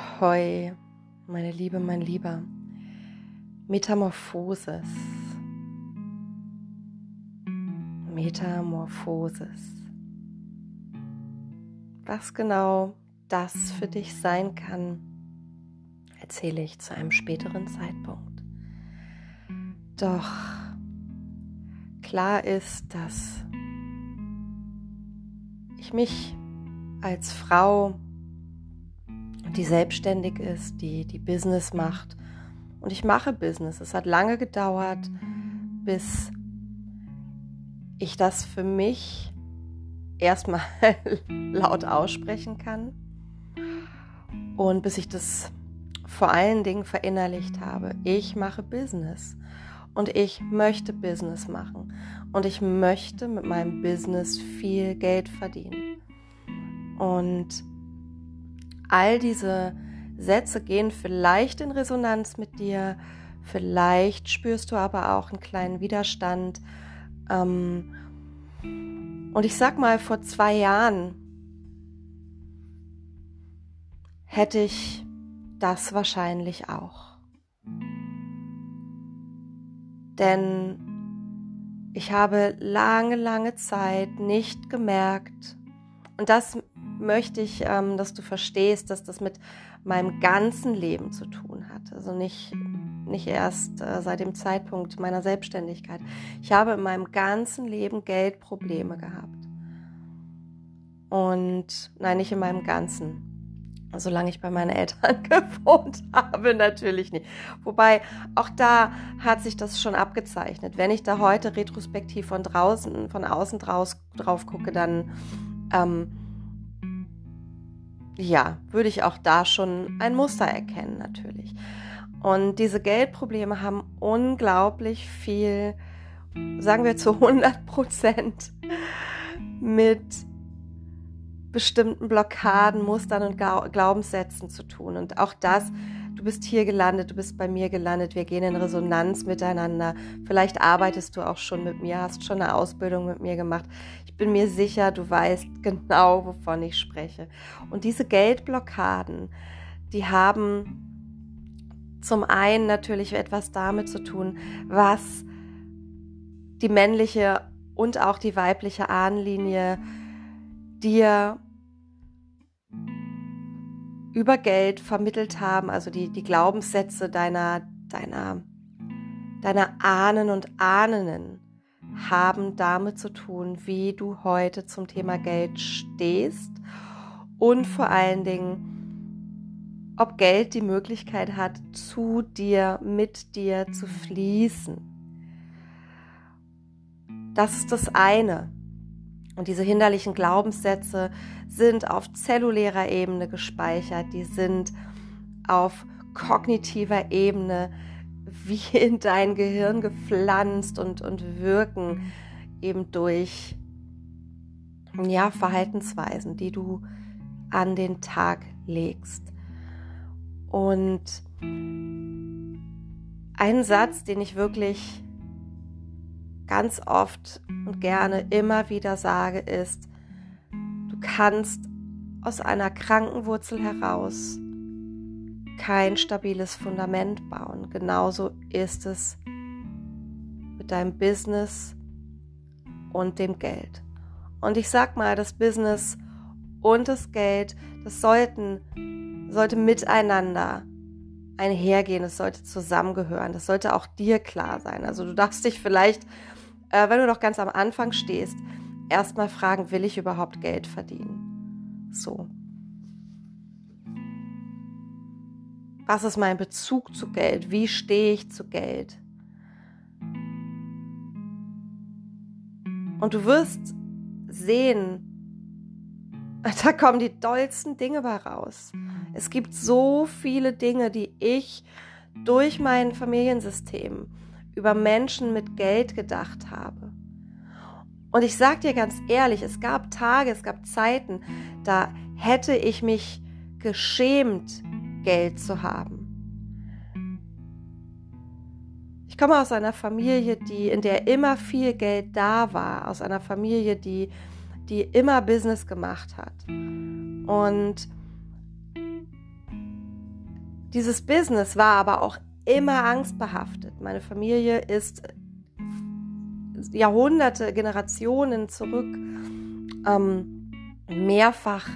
Ahoi, meine Liebe, mein Lieber. Metamorphosis. Metamorphosis. Was genau das für dich sein kann, erzähle ich zu einem späteren Zeitpunkt. Doch klar ist, dass ich mich als Frau die selbstständig ist, die, die Business macht. Und ich mache Business. Es hat lange gedauert, bis ich das für mich erstmal laut aussprechen kann und bis ich das vor allen Dingen verinnerlicht habe. Ich mache Business und ich möchte Business machen und ich möchte mit meinem Business viel Geld verdienen. Und all diese Sätze gehen vielleicht in Resonanz mit dir, vielleicht spürst du aber auch einen kleinen Widerstand. Ähm, und ich sag mal, vor zwei Jahren hätte ich das wahrscheinlich auch. Denn ich habe lange, lange Zeit nicht gemerkt, und das möchte ich, ähm, dass du verstehst, dass das mit meinem ganzen Leben zu tun hat. Also nicht, nicht erst äh, seit dem Zeitpunkt meiner Selbstständigkeit. Ich habe in meinem ganzen Leben Geldprobleme gehabt. Und nein, nicht in meinem ganzen. Solange ich bei meinen Eltern gewohnt habe, natürlich nicht. Wobei auch da hat sich das schon abgezeichnet. Wenn ich da heute retrospektiv von draußen, von außen draus, drauf gucke, dann ähm, ja, würde ich auch da schon ein Muster erkennen natürlich. Und diese Geldprobleme haben unglaublich viel, sagen wir zu 100 Prozent, mit bestimmten Blockaden, Mustern und Glaubenssätzen zu tun. Und auch das, du bist hier gelandet, du bist bei mir gelandet, wir gehen in Resonanz miteinander. Vielleicht arbeitest du auch schon mit mir, hast schon eine Ausbildung mit mir gemacht. Ich bin mir sicher, du weißt genau, wovon ich spreche. Und diese Geldblockaden, die haben zum einen natürlich etwas damit zu tun, was die männliche und auch die weibliche Ahnenlinie dir über Geld vermittelt haben, also die, die Glaubenssätze deiner, deiner, deiner Ahnen und Ahnen haben damit zu tun, wie du heute zum Thema Geld stehst und vor allen Dingen, ob Geld die Möglichkeit hat, zu dir, mit dir zu fließen. Das ist das eine. Und diese hinderlichen Glaubenssätze sind auf zellulärer Ebene gespeichert, die sind auf kognitiver Ebene wie in dein Gehirn gepflanzt und, und wirken eben durch ja, Verhaltensweisen, die du an den Tag legst. Und ein Satz, den ich wirklich ganz oft und gerne immer wieder sage, ist, du kannst aus einer Krankenwurzel heraus kein stabiles Fundament bauen. Genauso ist es mit deinem Business und dem Geld. Und ich sag mal, das Business und das Geld, das sollten, sollte miteinander einhergehen, es sollte zusammengehören, das sollte auch dir klar sein. Also du darfst dich vielleicht äh, wenn du noch ganz am Anfang stehst, erstmal fragen, will ich überhaupt Geld verdienen? So. Was ist mein Bezug zu Geld? Wie stehe ich zu Geld? Und du wirst sehen, da kommen die dollsten Dinge bei raus. Es gibt so viele Dinge, die ich durch mein Familiensystem über Menschen mit Geld gedacht habe. Und ich sage dir ganz ehrlich, es gab Tage, es gab Zeiten, da hätte ich mich geschämt, Geld zu haben. Ich komme aus einer Familie, die, in der immer viel Geld da war, aus einer Familie, die, die immer Business gemacht hat. Und Dieses Business war aber auch immer angstbehaftet. Meine Familie ist Jahrhunderte, Generationen zurück ähm, mehrfach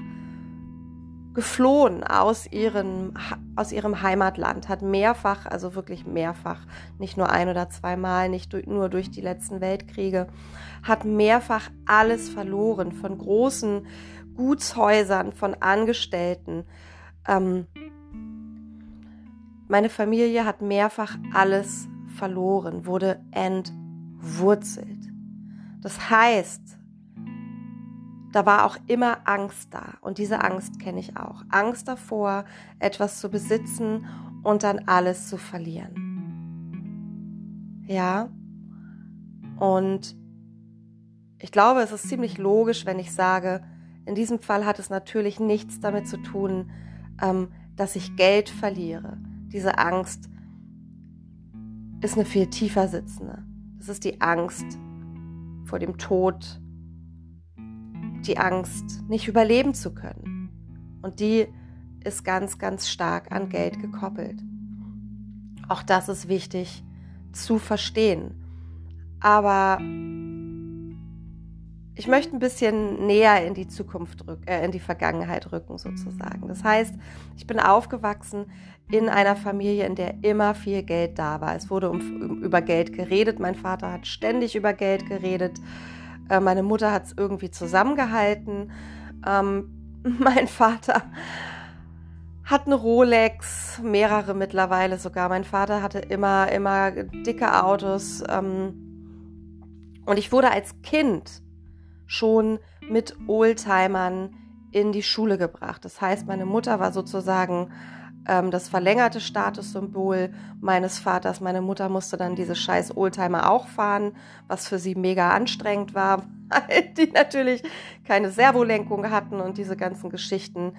geflohen aus ihrem, aus ihrem Heimatland, hat mehrfach, also wirklich mehrfach, nicht nur ein oder zweimal, nicht durch, nur durch die letzten Weltkriege, hat mehrfach alles verloren, von großen Gutshäusern, von Angestellten. Ähm, meine Familie hat mehrfach alles verloren, wurde entwurzelt. Das heißt, da war auch immer Angst da. Und diese Angst kenne ich auch. Angst davor, etwas zu besitzen und dann alles zu verlieren. Ja. Und ich glaube, es ist ziemlich logisch, wenn ich sage, in diesem Fall hat es natürlich nichts damit zu tun, ähm, dass ich Geld verliere. Diese Angst ist eine viel tiefer sitzende. Das ist die Angst vor dem Tod, die Angst, nicht überleben zu können. Und die ist ganz, ganz stark an Geld gekoppelt. Auch das ist wichtig zu verstehen. Aber ich möchte ein bisschen näher in die Zukunft rücken, äh, in die Vergangenheit rücken sozusagen. Das heißt, ich bin aufgewachsen in einer Familie, in der immer viel Geld da war. Es wurde um, über Geld geredet. Mein Vater hat ständig über Geld geredet. Äh, meine Mutter hat es irgendwie zusammengehalten. Ähm, mein Vater hat eine Rolex, mehrere mittlerweile sogar. Mein Vater hatte immer, immer dicke Autos. Ähm, und ich wurde als Kind schon mit Oldtimern in die Schule gebracht. Das heißt, meine Mutter war sozusagen ähm, das verlängerte Statussymbol meines Vaters. Meine Mutter musste dann diese scheiß Oldtimer auch fahren, was für sie mega anstrengend war, weil die natürlich keine Servolenkung hatten und diese ganzen Geschichten.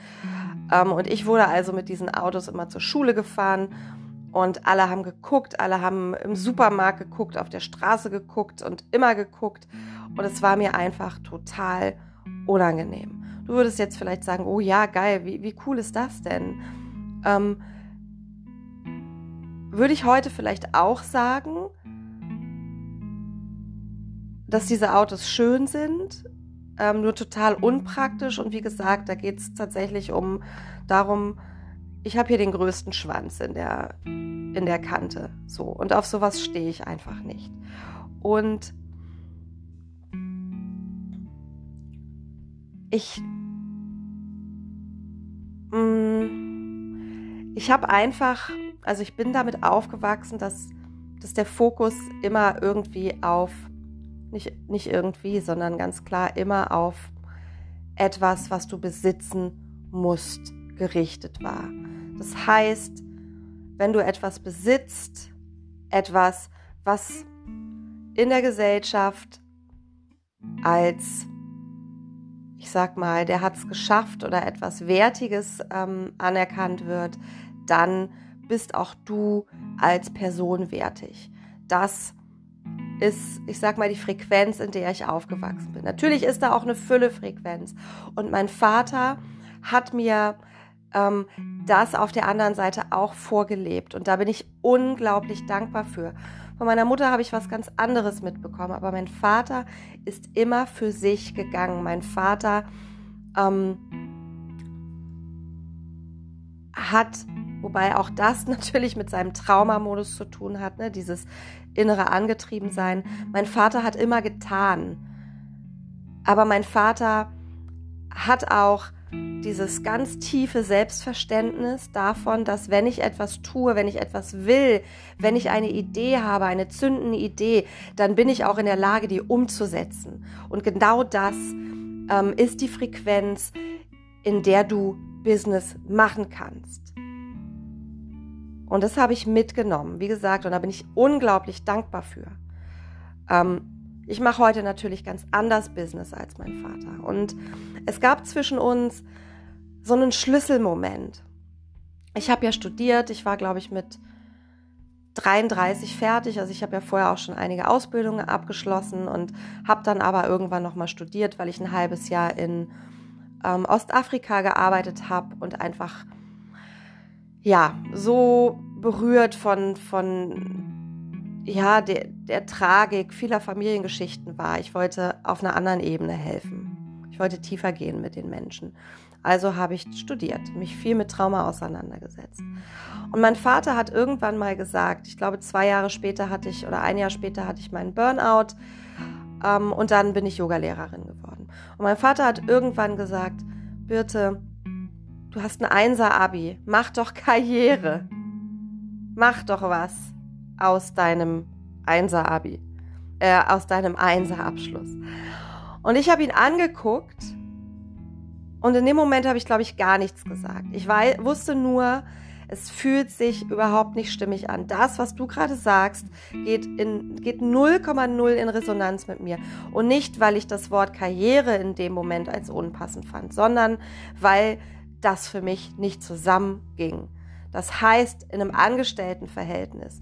Ähm, und ich wurde also mit diesen Autos immer zur Schule gefahren und alle haben geguckt, alle haben im Supermarkt geguckt, auf der Straße geguckt und immer geguckt. Und es war mir einfach total unangenehm. Du würdest jetzt vielleicht sagen, oh ja, geil, wie, wie cool ist das denn? Ähm, würde ich heute vielleicht auch sagen, dass diese Autos schön sind, ähm, nur total unpraktisch. Und wie gesagt, da geht es tatsächlich um darum, ich habe hier den größten Schwanz in der, in der Kante. So. Und auf sowas stehe ich einfach nicht. Und ich. Mh, mm, ich habe einfach, also ich bin damit aufgewachsen, dass, dass der Fokus immer irgendwie auf, nicht, nicht irgendwie, sondern ganz klar immer auf etwas, was du besitzen musst, gerichtet war. Das heißt, wenn du etwas besitzt, etwas, was in der Gesellschaft als, ich sag mal, der hat es geschafft oder etwas Wertiges ähm, anerkannt wird, dann bist auch du als Person wertig. Das ist, ich sag mal, die Frequenz, in der ich aufgewachsen bin. Natürlich ist da auch eine Fülle-Frequenz. Und mein Vater hat mir ähm, das auf der anderen Seite auch vorgelebt. Und da bin ich unglaublich dankbar für. Von meiner Mutter habe ich was ganz anderes mitbekommen, aber mein Vater ist immer für sich gegangen. Mein Vater ähm, hat Wobei auch das natürlich mit seinem Traumamodus zu tun hat, ne? dieses innere Angetriebensein. Mein Vater hat immer getan. Aber mein Vater hat auch dieses ganz tiefe Selbstverständnis davon, dass wenn ich etwas tue, wenn ich etwas will, wenn ich eine Idee habe, eine zündende Idee, dann bin ich auch in der Lage, die umzusetzen. Und genau das ähm, ist die Frequenz, in der du Business machen kannst. Und das habe ich mitgenommen, wie gesagt, und da bin ich unglaublich dankbar für. Ähm, ich mache heute natürlich ganz anders Business als mein Vater. Und es gab zwischen uns so einen Schlüsselmoment. Ich habe ja studiert, ich war, glaube ich, mit 33 fertig. Also ich habe ja vorher auch schon einige Ausbildungen abgeschlossen und habe dann aber irgendwann nochmal studiert, weil ich ein halbes Jahr in ähm, Ostafrika gearbeitet habe und einfach ja, so berührt von, von ja, der, der Tragik vieler Familiengeschichten war. Ich wollte auf einer anderen Ebene helfen. Ich wollte tiefer gehen mit den Menschen. Also habe ich studiert, mich viel mit Trauma auseinandergesetzt. Und mein Vater hat irgendwann mal gesagt, ich glaube zwei Jahre später hatte ich oder ein Jahr später hatte ich meinen Burnout ähm, und dann bin ich Yogalehrerin geworden. Und mein Vater hat irgendwann gesagt, Birte, du hast ein Einser-Abi, mach doch Karriere. Mach doch was aus deinem Einser-Abi, äh, aus deinem Einser-Abschluss. Und ich habe ihn angeguckt und in dem Moment habe ich, glaube ich, gar nichts gesagt. Ich weiß, wusste nur, es fühlt sich überhaupt nicht stimmig an. Das, was du gerade sagst, geht in geht 0,0 in Resonanz mit mir und nicht, weil ich das Wort Karriere in dem Moment als unpassend fand, sondern weil das für mich nicht zusammenging. Das heißt, in einem Angestelltenverhältnis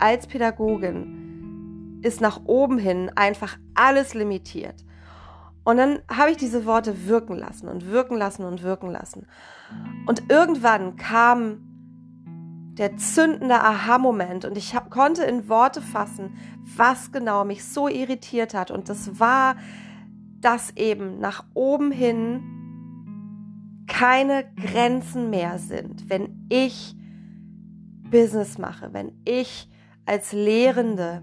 als Pädagogin ist nach oben hin einfach alles limitiert. Und dann habe ich diese Worte wirken lassen und wirken lassen und wirken lassen. Und irgendwann kam der zündende Aha-Moment und ich hab, konnte in Worte fassen, was genau mich so irritiert hat. Und das war, dass eben nach oben hin keine Grenzen mehr sind, wenn ich Business mache, wenn ich als Lehrende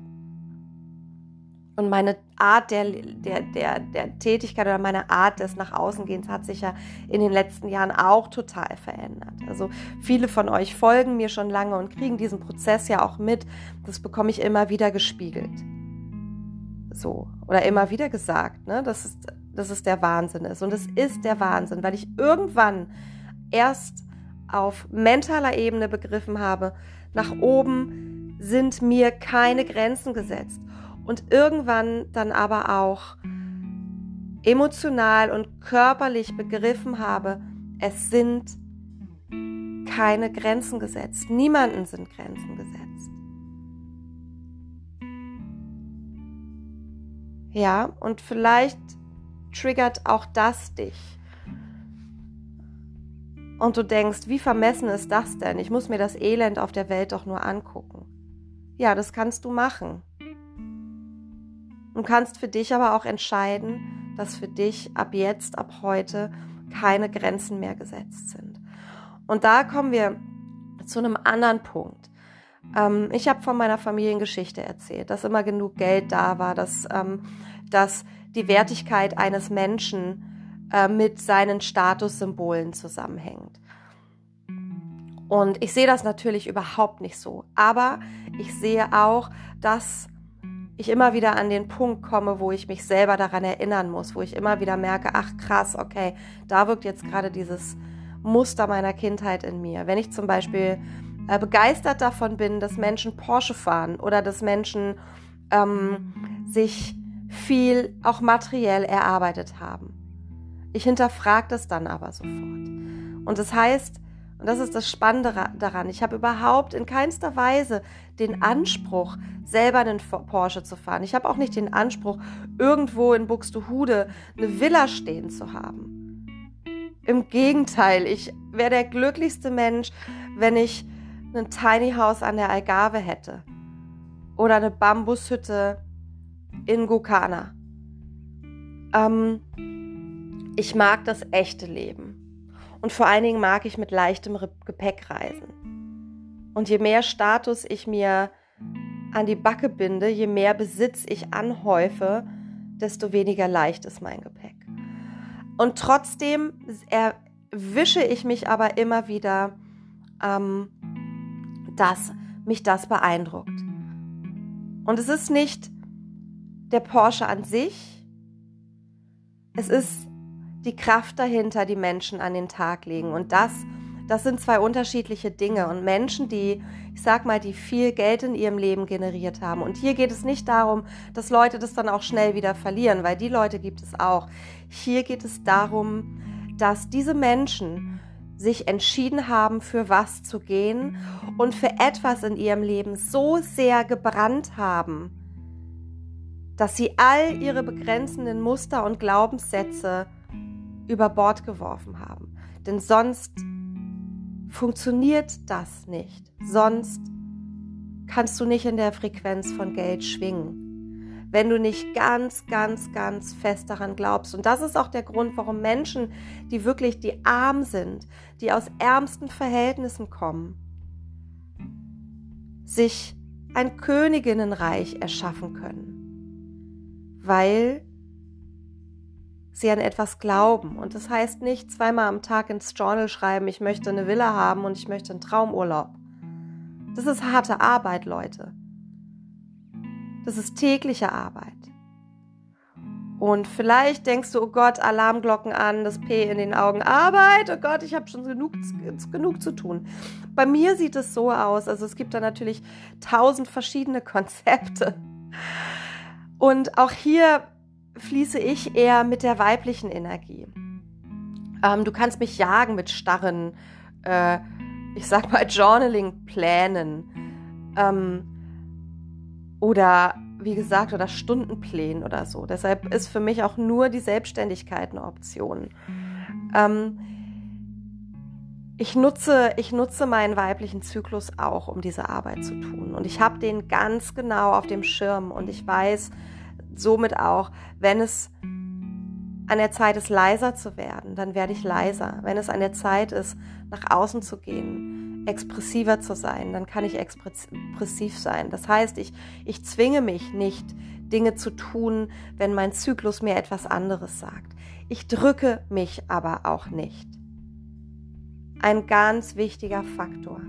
und meine Art der, der, der, der Tätigkeit oder meine Art des Nach außengehens hat sich ja in den letzten Jahren auch total verändert. Also viele von euch folgen mir schon lange und kriegen diesen Prozess ja auch mit. Das bekomme ich immer wieder gespiegelt. So. Oder immer wieder gesagt, ne? dass, es, dass es der Wahnsinn ist. Und es ist der Wahnsinn, weil ich irgendwann erst auf mentaler Ebene begriffen habe, nach oben sind mir keine Grenzen gesetzt und irgendwann dann aber auch emotional und körperlich begriffen habe, es sind keine Grenzen gesetzt. Niemanden sind Grenzen gesetzt. Ja, und vielleicht triggert auch das dich. Und du denkst, wie vermessen ist das denn? Ich muss mir das Elend auf der Welt doch nur angucken. Ja, das kannst du machen. Du kannst für dich aber auch entscheiden, dass für dich ab jetzt, ab heute keine Grenzen mehr gesetzt sind. Und da kommen wir zu einem anderen Punkt. Ähm, ich habe von meiner Familiengeschichte erzählt, dass immer genug Geld da war, dass, ähm, dass die Wertigkeit eines Menschen äh, mit seinen Statussymbolen zusammenhängt. Und ich sehe das natürlich überhaupt nicht so. Aber ich sehe auch, dass ich immer wieder an den Punkt komme, wo ich mich selber daran erinnern muss, wo ich immer wieder merke, ach krass, okay, da wirkt jetzt gerade dieses Muster meiner Kindheit in mir. Wenn ich zum Beispiel äh, begeistert davon bin, dass Menschen Porsche fahren oder dass Menschen ähm, sich viel auch materiell erarbeitet haben. Ich hinterfrage das dann aber sofort. Und das heißt, und das ist das Spannende daran. Ich habe überhaupt in keinster Weise den Anspruch, selber einen Porsche zu fahren. Ich habe auch nicht den Anspruch, irgendwo in Buxtehude eine Villa stehen zu haben. Im Gegenteil, ich wäre der glücklichste Mensch, wenn ich ein Tiny House an der Algarve hätte. Oder eine Bambushütte in Gukana. Ähm, ich mag das echte Leben. Und vor allen Dingen mag ich mit leichtem Gepäck reisen. Und je mehr Status ich mir an die Backe binde, je mehr Besitz ich anhäufe, desto weniger leicht ist mein Gepäck. Und trotzdem erwische ich mich aber immer wieder, ähm, dass mich das beeindruckt. Und es ist nicht der Porsche an sich, es ist die Kraft dahinter, die Menschen an den Tag legen. Und das, das sind zwei unterschiedliche Dinge. Und Menschen, die, ich sag mal, die viel Geld in ihrem Leben generiert haben. Und hier geht es nicht darum, dass Leute das dann auch schnell wieder verlieren, weil die Leute gibt es auch. Hier geht es darum, dass diese Menschen sich entschieden haben, für was zu gehen und für etwas in ihrem Leben so sehr gebrannt haben, dass sie all ihre begrenzenden Muster und Glaubenssätze über Bord geworfen haben. Denn sonst funktioniert das nicht. Sonst kannst du nicht in der Frequenz von Geld schwingen wenn du nicht ganz, ganz, ganz fest daran glaubst. Und das ist auch der Grund, warum Menschen, die wirklich die arm sind, die aus ärmsten Verhältnissen kommen, sich ein Königinnenreich erschaffen können, weil sie an etwas glauben. Und das heißt nicht zweimal am Tag ins Journal schreiben, ich möchte eine Villa haben und ich möchte einen Traumurlaub. Das ist harte Arbeit, Leute. Das ist tägliche Arbeit. Und vielleicht denkst du, oh Gott, Alarmglocken an, das P in den Augen, Arbeit, oh Gott, ich habe schon genug, genug zu tun. Bei mir sieht es so aus, also es gibt da natürlich tausend verschiedene Konzepte. Und auch hier fließe ich eher mit der weiblichen Energie. Ähm, du kannst mich jagen mit starren, äh, ich sag mal, Journaling-Plänen. Ähm, oder wie gesagt, oder Stundenplänen oder so. Deshalb ist für mich auch nur die Selbstständigkeit eine Option. Ähm, ich nutze, ich nutze meinen weiblichen Zyklus auch, um diese Arbeit zu tun. Und ich habe den ganz genau auf dem Schirm. Und ich weiß somit auch, wenn es an der Zeit ist, leiser zu werden, dann werde ich leiser. Wenn es an der Zeit ist, nach außen zu gehen, expressiver zu sein, dann kann ich expressiv sein. Das heißt, ich, ich zwinge mich nicht, Dinge zu tun, wenn mein Zyklus mir etwas anderes sagt. Ich drücke mich aber auch nicht. Ein ganz wichtiger Faktor.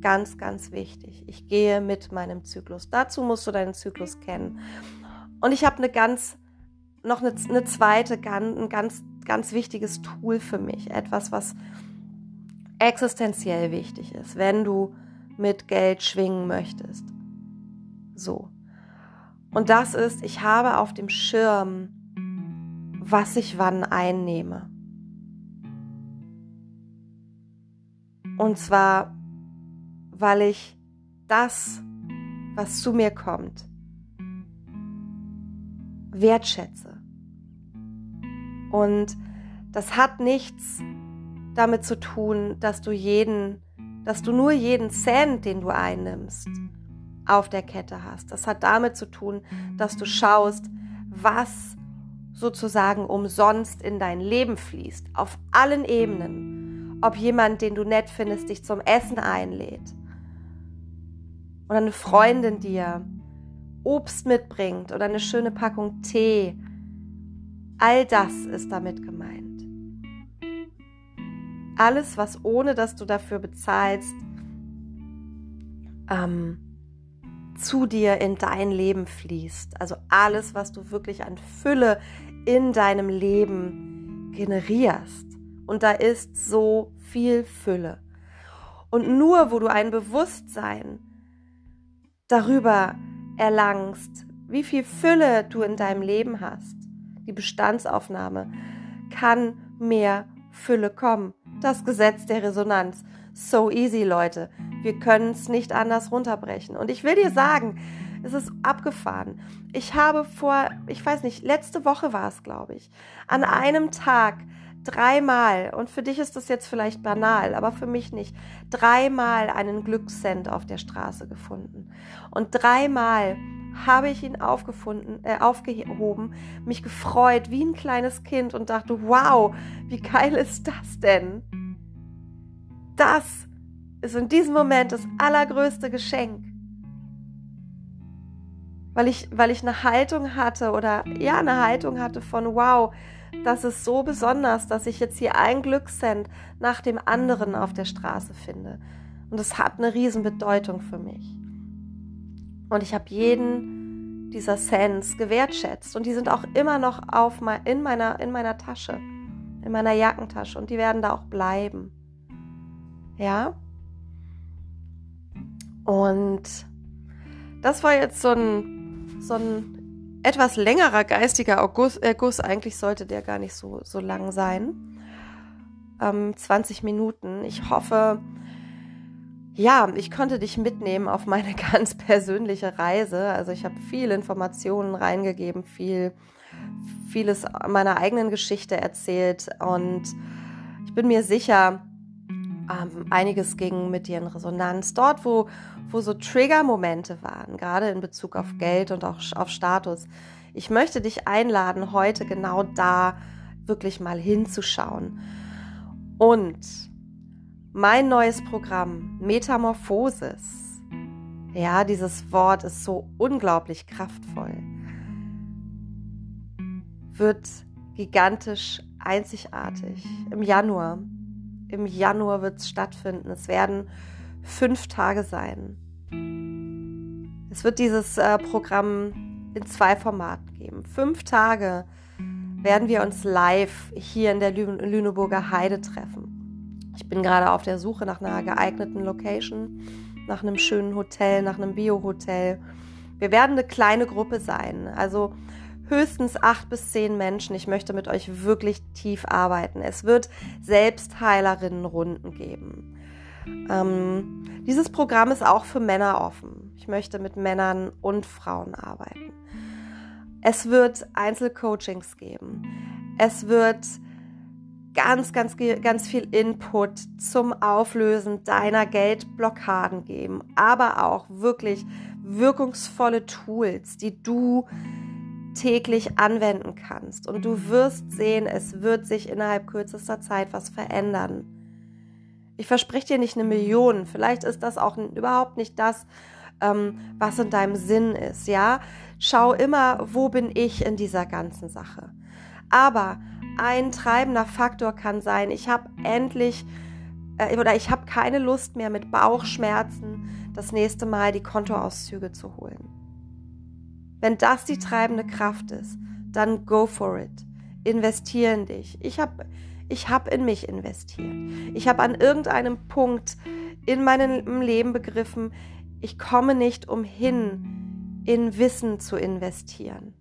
Ganz, ganz wichtig. Ich gehe mit meinem Zyklus. Dazu musst du deinen Zyklus kennen. Und ich habe eine ganz, noch eine, eine zweite, ein ganz, ganz wichtiges Tool für mich. Etwas, was existenziell wichtig ist, wenn du mit Geld schwingen möchtest. So. Und das ist, ich habe auf dem Schirm, was ich wann einnehme. Und zwar, weil ich das, was zu mir kommt, wertschätze. Und das hat nichts damit zu tun, dass du jeden, dass du nur jeden Cent, den du einnimmst, auf der Kette hast. Das hat damit zu tun, dass du schaust, was sozusagen umsonst in dein Leben fließt, auf allen Ebenen. Ob jemand, den du nett findest, dich zum Essen einlädt oder eine Freundin dir Obst mitbringt oder eine schöne Packung Tee. All das ist damit gemeint. Alles, was ohne dass du dafür bezahlst, ähm, zu dir in dein Leben fließt. Also alles, was du wirklich an Fülle in deinem Leben generierst. Und da ist so viel Fülle. Und nur wo du ein Bewusstsein darüber erlangst, wie viel Fülle du in deinem Leben hast, die Bestandsaufnahme, kann mehr Fülle kommen das Gesetz der Resonanz. So easy, Leute. Wir können es nicht anders runterbrechen. Und ich will dir sagen, es ist abgefahren. Ich habe vor, ich weiß nicht, letzte Woche war es, glaube ich, an einem Tag dreimal, und für dich ist das jetzt vielleicht banal, aber für mich nicht, dreimal einen Glückscent auf der Straße gefunden. Und dreimal habe ich ihn aufgefunden, äh, aufgehoben, mich gefreut wie ein kleines Kind und dachte, wow, wie geil ist das denn? Das ist in diesem Moment das allergrößte Geschenk. Weil ich, weil ich eine Haltung hatte oder ja, eine Haltung hatte von wow, das ist so besonders, dass ich jetzt hier ein Glückscent nach dem anderen auf der Straße finde. Und es hat eine Riesenbedeutung für mich. Und ich habe jeden dieser Cents gewertschätzt. Und die sind auch immer noch auf in, meiner, in meiner Tasche, in meiner Jackentasche. Und die werden da auch bleiben. Ja? Und das war jetzt so ein, so ein etwas längerer geistiger August, äh. Eigentlich sollte der gar nicht so, so lang sein. Ähm, 20 Minuten. Ich hoffe, ja, ich konnte dich mitnehmen auf meine ganz persönliche Reise. Also ich habe viel Informationen reingegeben, viel, vieles meiner eigenen Geschichte erzählt und ich bin mir sicher, Ähm, einiges ging mit dir in Resonanz. Dort, wo, wo so Trigger-Momente waren, gerade in Bezug auf Geld und auch auf Status. Ich möchte dich einladen, heute genau da wirklich mal hinzuschauen. Und mein neues Programm, Metamorphosis. Ja, dieses Wort ist so unglaublich kraftvoll. Wird gigantisch einzigartig im Januar. Im Januar wird es stattfinden. Es werden fünf Tage sein. Es wird dieses äh, Programm in zwei Formaten geben. Fünf Tage werden wir uns live hier in der Lü Lüneburger Heide treffen. Ich bin gerade auf der Suche nach einer geeigneten Location, nach einem schönen Hotel, nach einem Bio-Hotel. Wir werden eine kleine Gruppe sein. Also höchstens acht bis zehn Menschen. Ich möchte mit euch wirklich tief arbeiten. Es wird Selbstheilerinnenrunden geben. Ähm, dieses Programm ist auch für Männer offen. Ich möchte mit Männern und Frauen arbeiten. Es wird Einzelcoachings geben. Es wird ganz, ganz, ganz viel Input zum Auflösen deiner Geldblockaden geben, aber auch wirklich wirkungsvolle Tools, die du täglich anwenden kannst. Und du wirst sehen, es wird sich innerhalb kürzester Zeit was verändern. Ich verspreche dir nicht eine Million. Vielleicht ist das auch überhaupt nicht das, ähm, was in deinem Sinn ist. Ja, schau immer, wo bin ich in dieser ganzen Sache. Aber ein treibender Faktor kann sein, ich habe endlich äh, oder ich habe keine Lust mehr mit Bauchschmerzen das nächste Mal die Kontoauszüge zu holen. Wenn das die treibende Kraft ist, dann go for it. Investiere in dich. Ich habe ich hab in mich investiert. Ich habe an irgendeinem Punkt in meinem Leben begriffen, ich komme nicht umhin, in Wissen zu investieren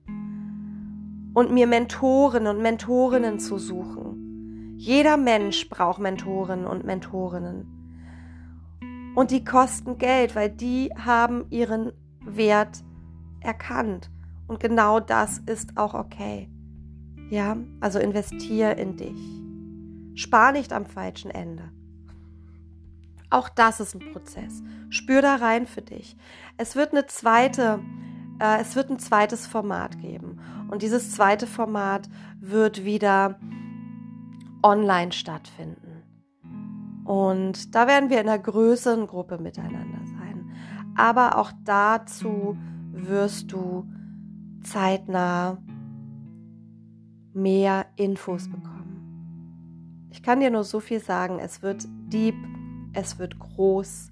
und mir Mentoren und Mentorinnen zu suchen. Jeder Mensch braucht Mentoren und Mentorinnen. Und die kosten Geld, weil die haben ihren Wert erkannt. Und genau das ist auch okay. Ja, also investier in dich. Spar nicht am falschen Ende. Auch das ist ein Prozess. Spür da rein für dich. Es wird eine zweite, äh, es wird ein zweites Format geben. Und dieses zweite Format wird wieder online stattfinden. Und da werden wir in einer größeren Gruppe miteinander sein. Aber auch dazu wirst du zeitnah mehr Infos bekommen. Ich kann dir nur so viel sagen, es wird deep, es wird groß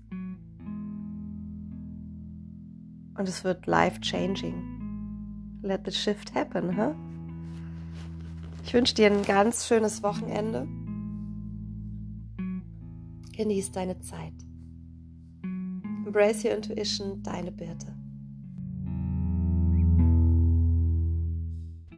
und es wird life-changing. Let the shift happen, huh? Ich wünsche dir ein ganz schönes Wochenende. Genieß deine Zeit. Embrace your intuition, deine Birte.